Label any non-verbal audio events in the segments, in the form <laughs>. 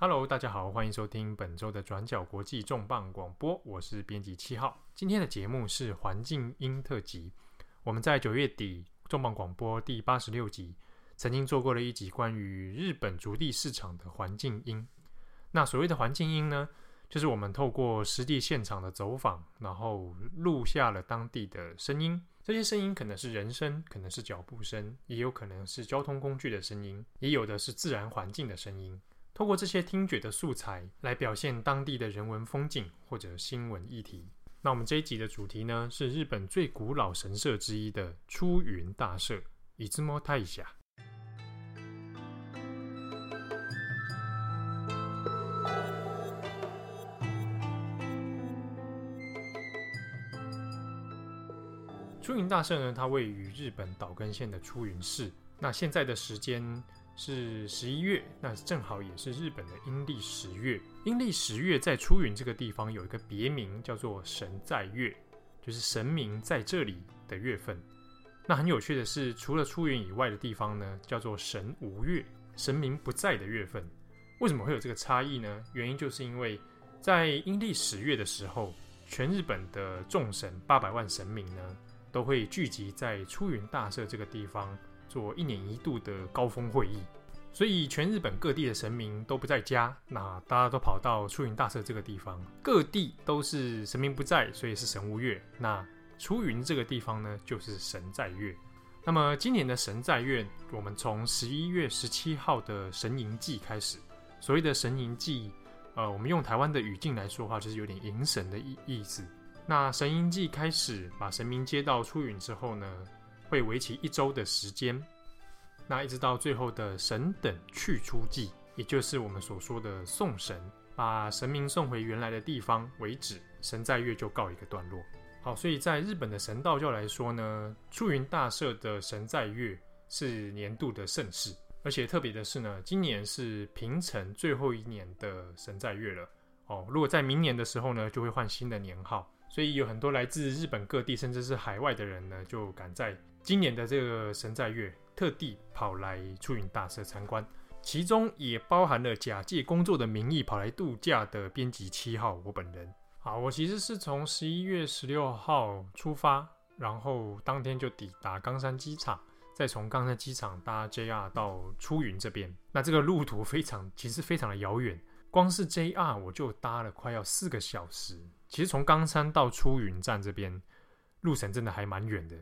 Hello，大家好，欢迎收听本周的转角国际重磅广播，我是编辑七号。今天的节目是环境音特辑。我们在九月底重磅广播第八十六集曾经做过了一集关于日本足地市场的环境音。那所谓的环境音呢，就是我们透过实地现场的走访，然后录下了当地的声音。这些声音可能是人声，可能是脚步声，也有可能是交通工具的声音，也有的是自然环境的声音。透过这些听觉的素材来表现当地的人文风景或者新闻议题。那我们这一集的主题呢，是日本最古老神社之一的出云大社（出云大社）。出云大社呢，它位于日本岛根县的出云市。那现在的时间。是十一月，那正好也是日本的阴历十月。阴历十月在出云这个地方有一个别名，叫做神在月，就是神明在这里的月份。那很有趣的是，除了出云以外的地方呢，叫做神无月，神明不在的月份。为什么会有这个差异呢？原因就是因为在阴历十月的时候，全日本的众神八百万神明呢，都会聚集在出云大社这个地方。做一年一度的高峰会议，所以全日本各地的神明都不在家，那大家都跑到出云大社这个地方，各地都是神明不在，所以是神无月。那出云这个地方呢，就是神在月。那么今年的神在月，我们从十一月十七号的神迎祭开始。所谓的神迎祭，呃，我们用台湾的语境来说话，就是有点迎神的意意思。那神迎祭开始，把神明接到出云之后呢，会为期一周的时间，那一直到最后的神等去出祭，也就是我们所说的送神，把神明送回原来的地方为止，神在月就告一个段落。好，所以在日本的神道教来说呢，出云大社的神在月是年度的盛事，而且特别的是呢，今年是平成最后一年的神在月了。哦，如果在明年的时候呢，就会换新的年号，所以有很多来自日本各地甚至是海外的人呢，就赶在今年的这个神在月，特地跑来出云大社参观，其中也包含了假借工作的名义跑来度假的编辑七号我本人。好，我其实是从十一月十六号出发，然后当天就抵达冈山机场，再从冈山机场搭 JR 到出云这边。那这个路途非常，其实非常的遥远，光是 JR 我就搭了快要四个小时。其实从冈山到出云站这边路程真的还蛮远的。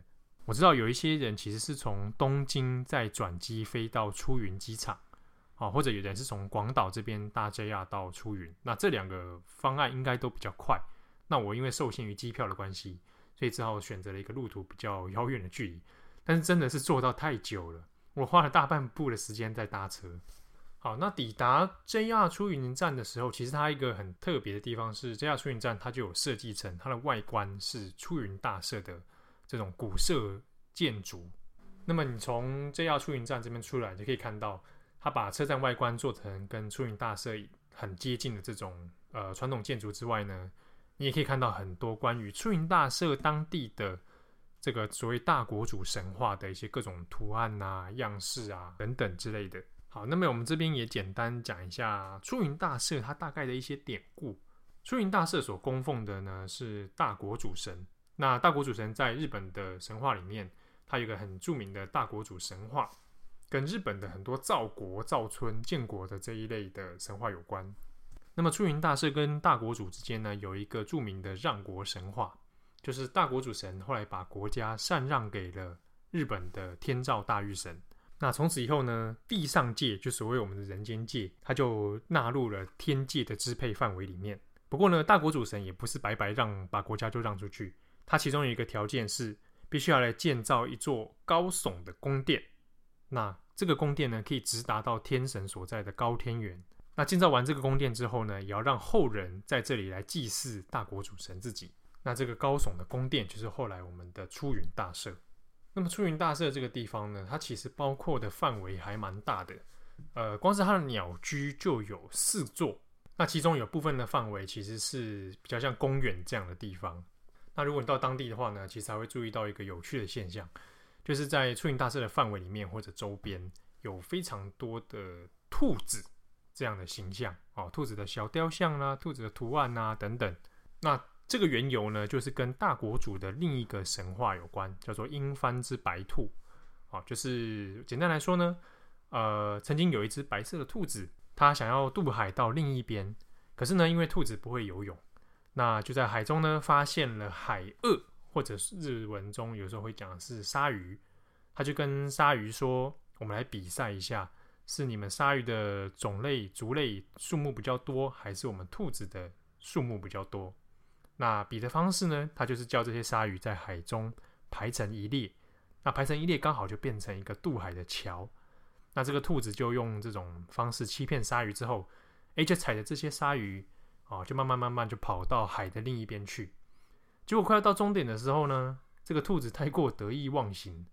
我知道有一些人其实是从东京再转机飞到出云机场，啊，或者有人是从广岛这边搭 JR 到出云。那这两个方案应该都比较快。那我因为受限于机票的关系，所以只好选择了一个路途比较遥远的距离。但是真的是坐到太久了，我花了大半部的时间在搭车。好，那抵达 JR 出云站的时候，其实它一个很特别的地方是 JR 出云站，它就有设计成它的外观是出云大社的。这种古色建筑，那么你从 JR 出云站这边出来，就可以看到，它把车站外观做成跟出云大社很接近的这种呃传统建筑之外呢，你也可以看到很多关于出云大社当地的这个所谓大国主神话的一些各种图案啊、样式啊等等之类的。好，那么我们这边也简单讲一下出云大社它大概的一些典故。出云大社所供奉的呢是大国主神。那大国主神在日本的神话里面，它有一个很著名的大国主神话，跟日本的很多造国、造村、建国的这一类的神话有关。那么出云大社跟大国主之间呢，有一个著名的让国神话，就是大国主神后来把国家禅让给了日本的天照大御神。那从此以后呢，地上界就所谓我们的人间界，它就纳入了天界的支配范围里面。不过呢，大国主神也不是白白让把国家就让出去。它其中有一个条件是，必须要来建造一座高耸的宫殿。那这个宫殿呢，可以直达到天神所在的高天原。那建造完这个宫殿之后呢，也要让后人在这里来祭祀大国主神自己。那这个高耸的宫殿，就是后来我们的出云大社。那么出云大社这个地方呢，它其实包括的范围还蛮大的。呃，光是它的鸟居就有四座。那其中有部分的范围其实是比较像公园这样的地方。那如果你到当地的话呢，其实还会注意到一个有趣的现象，就是在出云大社的范围里面或者周边，有非常多的兔子这样的形象哦，兔子的小雕像啦、啊，兔子的图案啊等等。那这个缘由呢，就是跟大国主的另一个神话有关，叫做英幡之白兔。哦，就是简单来说呢，呃，曾经有一只白色的兔子，它想要渡海到另一边，可是呢，因为兔子不会游泳，那就在海中呢发现了海鳄，或者是日文中有时候会讲是鲨鱼。他就跟鲨鱼说：“我们来比赛一下，是你们鲨鱼的种类族类数目比较多，还是我们兔子的数目比较多？”那比的方式呢，他就是叫这些鲨鱼在海中排成一列，那排成一列刚好就变成一个渡海的桥。那这个兔子就用这种方式欺骗鲨鱼之后，诶，就踩着这些鲨鱼，哦，就慢慢慢慢就跑到海的另一边去。结果快要到终点的时候呢，这个兔子太过得意忘形，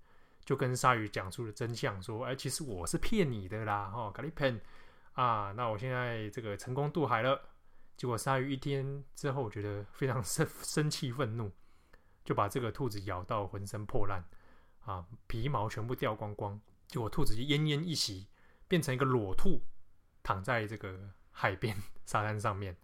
就跟鲨鱼讲出了真相，说：“哎，其实我是骗你的啦，哦，咖喱骗啊，那我现在这个成功渡海了。”结果鲨鱼一天之后觉得非常生 <laughs> 生气愤怒，就把这个兔子咬到浑身破烂啊，皮毛全部掉光光。结果兔子就奄奄一息，变成一个裸兔，躺在这个海边 <laughs> 沙滩上面。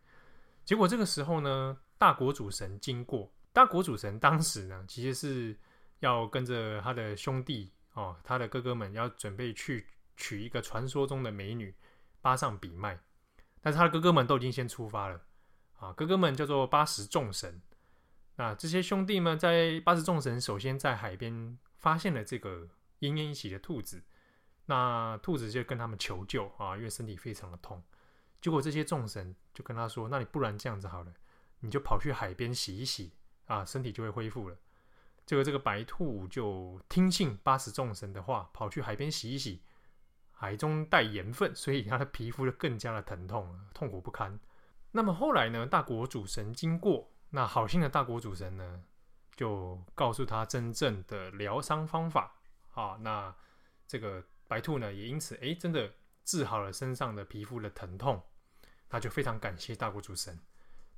结果这个时候呢，大国主神经过，大国主神当时呢，其实是要跟着他的兄弟哦，他的哥哥们要准备去娶一个传说中的美女巴上比麦。但是他的哥哥们都已经先出发了啊！哥哥们叫做八十众神。那这些兄弟们在八十众神首先在海边发现了这个奄奄一息的兔子，那兔子就跟他们求救啊，因为身体非常的痛。结果这些众神就跟他说：“那你不然这样子好了，你就跑去海边洗一洗啊，身体就会恢复了。”结果这个白兔就听信八十众神的话，跑去海边洗一洗。海中带盐分，所以他的皮肤就更加的疼痛了，痛苦不堪。那么后来呢，大国主神经过，那好心的大国主神呢，就告诉他真正的疗伤方法。好，那这个白兔呢，也因此哎，真的治好了身上的皮肤的疼痛。那就非常感谢大国主神。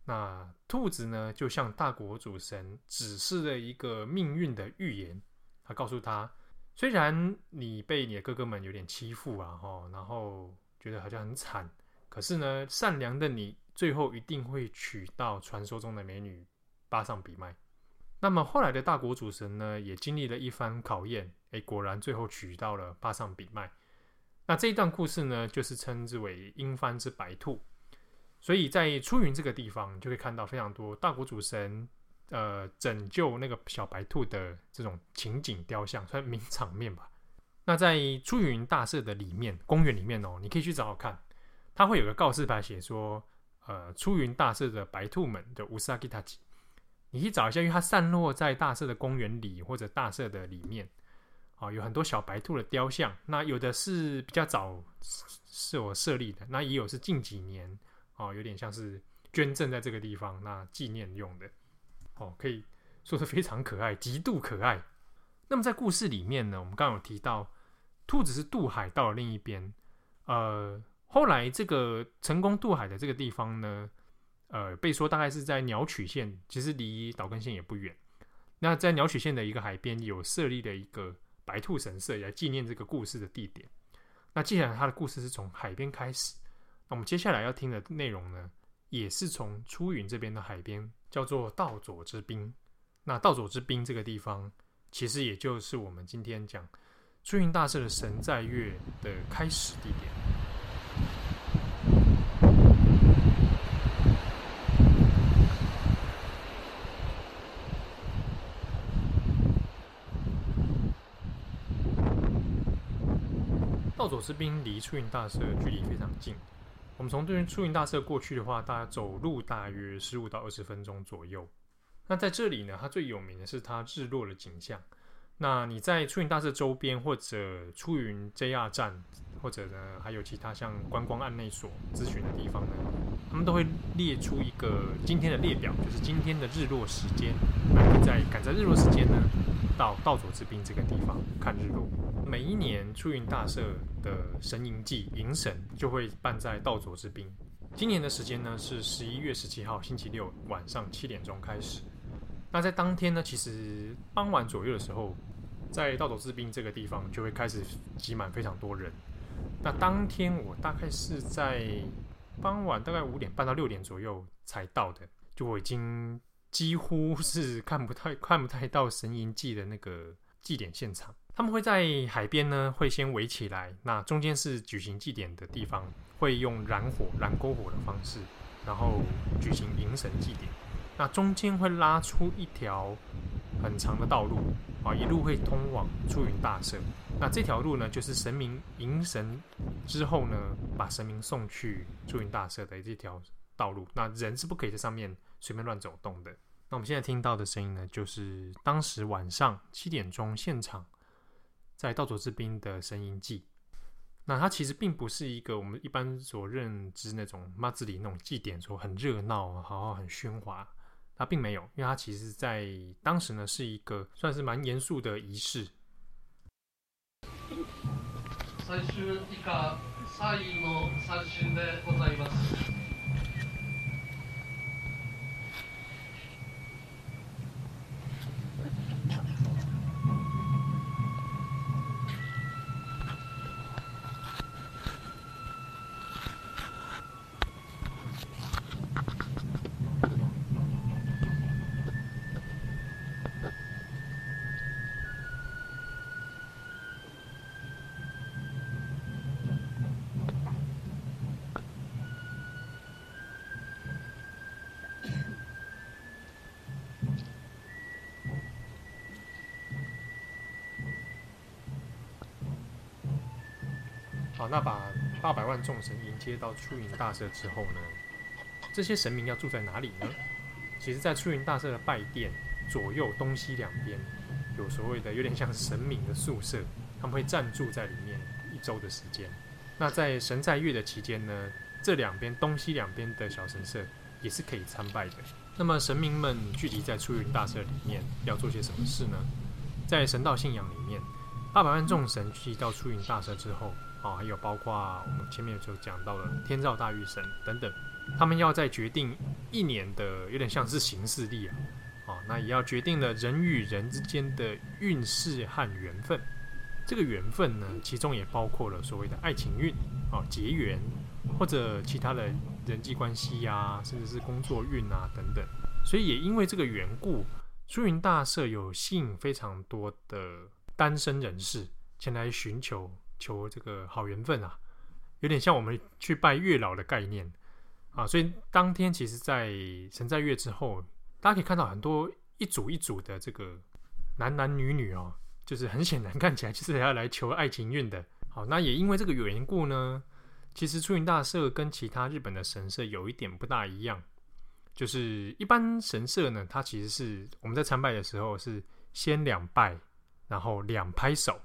那兔子呢，就向大国主神指示了一个命运的预言，他告诉他。虽然你被你的哥哥们有点欺负啊，吼，然后觉得好像很惨，可是呢，善良的你最后一定会娶到传说中的美女巴桑比麦。那么后来的大国主神呢，也经历了一番考验，诶，果然最后娶到了巴桑比麦。那这一段故事呢，就是称之为英幡之白兔。所以在出云这个地方，你就可以看到非常多大国主神。呃，拯救那个小白兔的这种情景雕像，算名场面吧。那在出云大社的里面，公园里面哦，你可以去找找看，它会有个告示牌写说，呃，出云大社的白兔们的乌萨吉塔吉，你去找一下，因为它散落在大社的公园里或者大社的里面，啊、哦，有很多小白兔的雕像。那有的是比较早是我设立的，那也有是近几年哦，有点像是捐赠在这个地方，那纪念用的。哦，可以说是非常可爱，极度可爱。那么在故事里面呢，我们刚刚有提到，兔子是渡海到了另一边。呃，后来这个成功渡海的这个地方呢，呃，被说大概是在鸟取县，其实离岛根县也不远。那在鸟取县的一个海边，有设立了一个白兔神社，来纪念这个故事的地点。那既然它的故事是从海边开始，我们接下来要听的内容呢，也是从出云这边的海边。叫做道佐之滨，那道佐之滨这个地方，其实也就是我们今天讲出云大社的神在月的开始地点。道佐之滨离出云大社距离非常近。我们从对出云大社过去的话，大概走路大约十五到二十分钟左右。那在这里呢，它最有名的是它日落的景象。那你在出云大社周边或者出云 JR 站，或者呢还有其他像观光案内所咨询的地方呢，他们都会列出一个今天的列表，就是今天的日落时间。那你在赶在日落时间呢，到道佐之滨这个地方看日落。每一年出云大社的神迎祭迎神就会办在道佐之滨。今年的时间呢是十一月十七号星期六晚上七点钟开始。那在当天呢，其实傍晚左右的时候，在道佐之滨这个地方就会开始挤满非常多人。那当天我大概是在傍晚大概五点半到六点左右才到的，就我已经几乎是看不太看不太到神营祭的那个祭典现场。他们会在海边呢，会先围起来，那中间是举行祭典的地方，会用燃火、燃篝火的方式，然后举行迎神祭典。那中间会拉出一条很长的道路啊，一路会通往出云大社。那这条路呢，就是神明迎神之后呢，把神明送去出云大社的这条道路。那人是不可以在上面随便乱走动的。那我们现在听到的声音呢，就是当时晚上七点钟现场。在道佐治滨的声音祭，那它其实并不是一个我们一般所认知那种妈子里那种祭典，说很热闹啊，好很喧哗。它并没有，因为它其实在当时呢是一个算是蛮严肃的仪式。好，那把八百万众神迎接到出云大社之后呢，这些神明要住在哪里呢？其实，在出云大社的拜殿左右东西两边，有所谓的有点像神明的宿舍，他们会暂住在里面一周的时间。那在神在月的期间呢，这两边东西两边的小神社也是可以参拜的。那么神明们聚集在出云大社里面要做些什么事呢？在神道信仰里面，八百万众神聚集到出云大社之后。啊，还有包括我们前面就讲到了天照大御神等等，他们要在决定一年的有点像是行事历啊，啊，那也要决定了人与人之间的运势和缘分。这个缘分呢，其中也包括了所谓的爱情运啊，结缘或者其他的人际关系呀、甚至是工作运啊等等。所以也因为这个缘故，出云大社有吸引非常多的单身人士前来寻求。求这个好缘分啊，有点像我们去拜月老的概念啊，所以当天其实，在神在月之后，大家可以看到很多一组一组的这个男男女女哦，就是很显然看起来就是要来求爱情运的。好，那也因为这个缘故呢，其实出云大社跟其他日本的神社有一点不大一样，就是一般神社呢，它其实是我们在参拜的时候是先两拜，然后两拍手。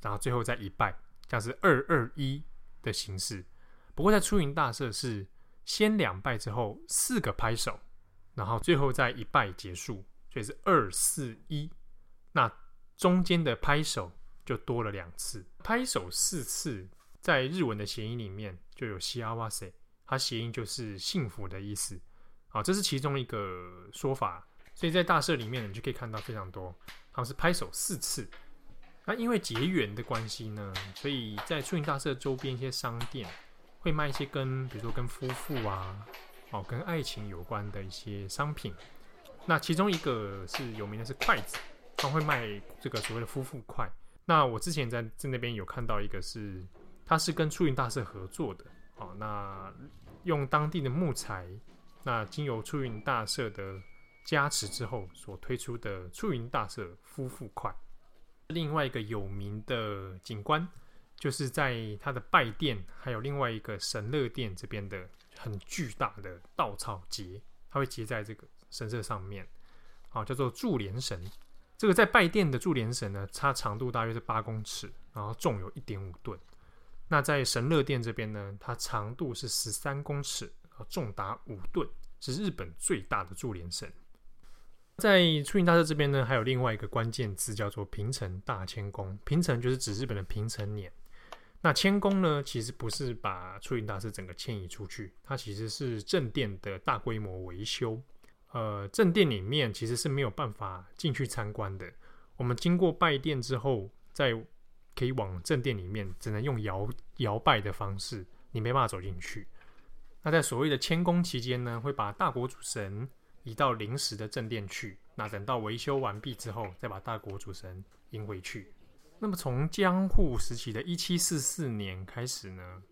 然后最后再一拜，像是二二一的形式。不过在出云大社是先两拜之后四个拍手，然后最后再一拜结束，所以是二四一。那中间的拍手就多了两次，拍手四次，在日文的谐音里面就有西阿瓦塞，它谐音就是幸福的意思。好，这是其中一个说法。所以在大社里面，你就可以看到非常多，好像是拍手四次。那因为结缘的关系呢，所以在出云大社周边一些商店会卖一些跟，比如说跟夫妇啊，哦，跟爱情有关的一些商品。那其中一个是有名的是筷子，他会卖这个所谓的夫妇筷。那我之前在在那边有看到一个是，它是跟出云大社合作的，哦，那用当地的木材，那经由出云大社的加持之后所推出的出云大社夫妇筷。另外一个有名的景观，就是在它的拜殿，还有另外一个神乐殿这边的很巨大的稻草结，它会结在这个神社上面，啊，叫做柱连神。这个在拜殿的柱连神呢，它长度大约是八公尺，然后重有一点五吨。那在神乐殿这边呢，它长度是十三公尺，重达五吨，是日本最大的柱连神。在出云大社这边呢，还有另外一个关键字叫做平成大迁宫。平成就是指日本的平成年。那迁宫呢，其实不是把出云大社整个迁移出去，它其实是正殿的大规模维修。呃，正殿里面其实是没有办法进去参观的。我们经过拜殿之后，再可以往正殿里面，只能用摇摇拜的方式，你没办法走进去。那在所谓的迁宫期间呢，会把大国主神移到临时的正殿去。那等到维修完毕之后，再把大国主神迎回去。那么从江户时期的一七四四年开始呢，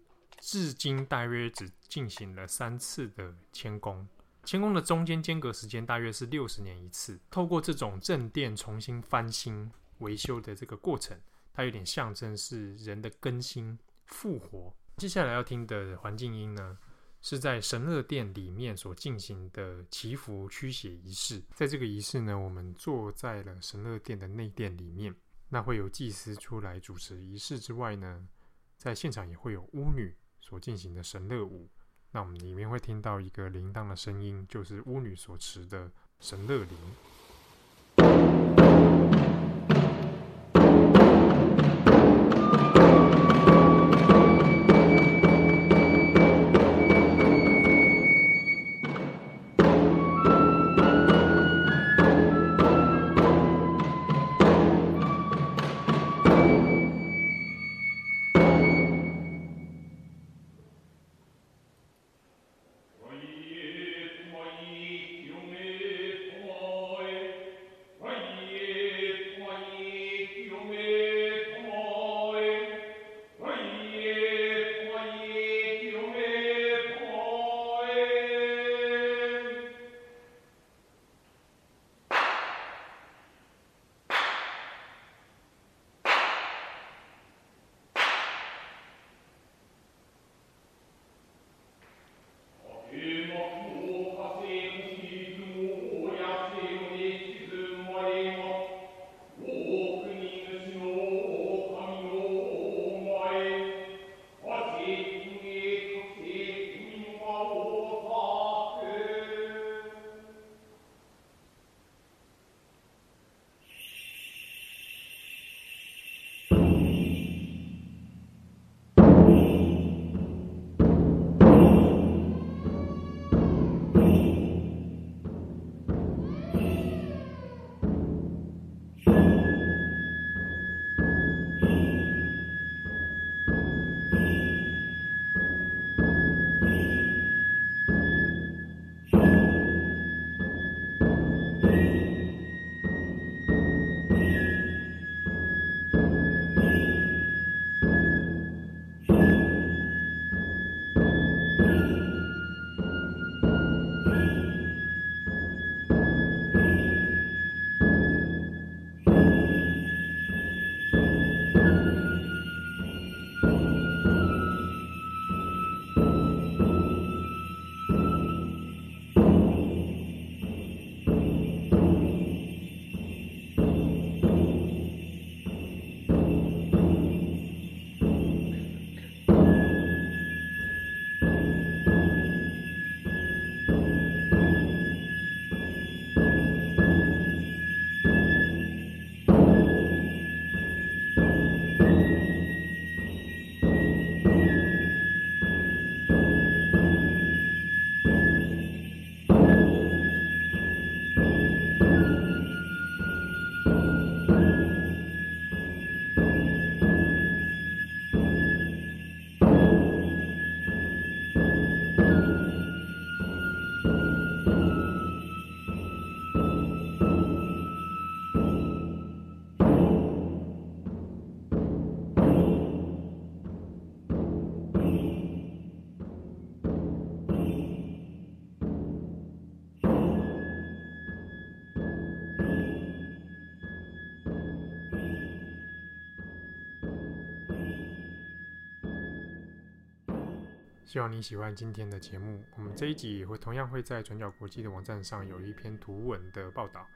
至今大约只进行了三次的迁宫。迁宫的中间间隔时间大约是六十年一次。透过这种正殿重新翻新维修的这个过程，它有点象征是人的更新复活。接下来要听的环境音呢，是在神乐殿里面所进行的祈福驱邪仪式。在这个仪式呢，我们坐在了神乐殿的内殿里面。那会有祭司出来主持仪式之外呢，在现场也会有巫女所进行的神乐舞。那我们里面会听到一个铃铛的声音，就是巫女所持的神乐铃。希望你喜欢今天的节目。我们这一集也会同样会在转角国际的网站上有一篇图文的报道。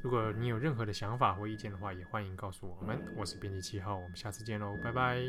如果你有任何的想法或意见的话，也欢迎告诉我们。我是编辑七号，我们下次见喽，拜拜。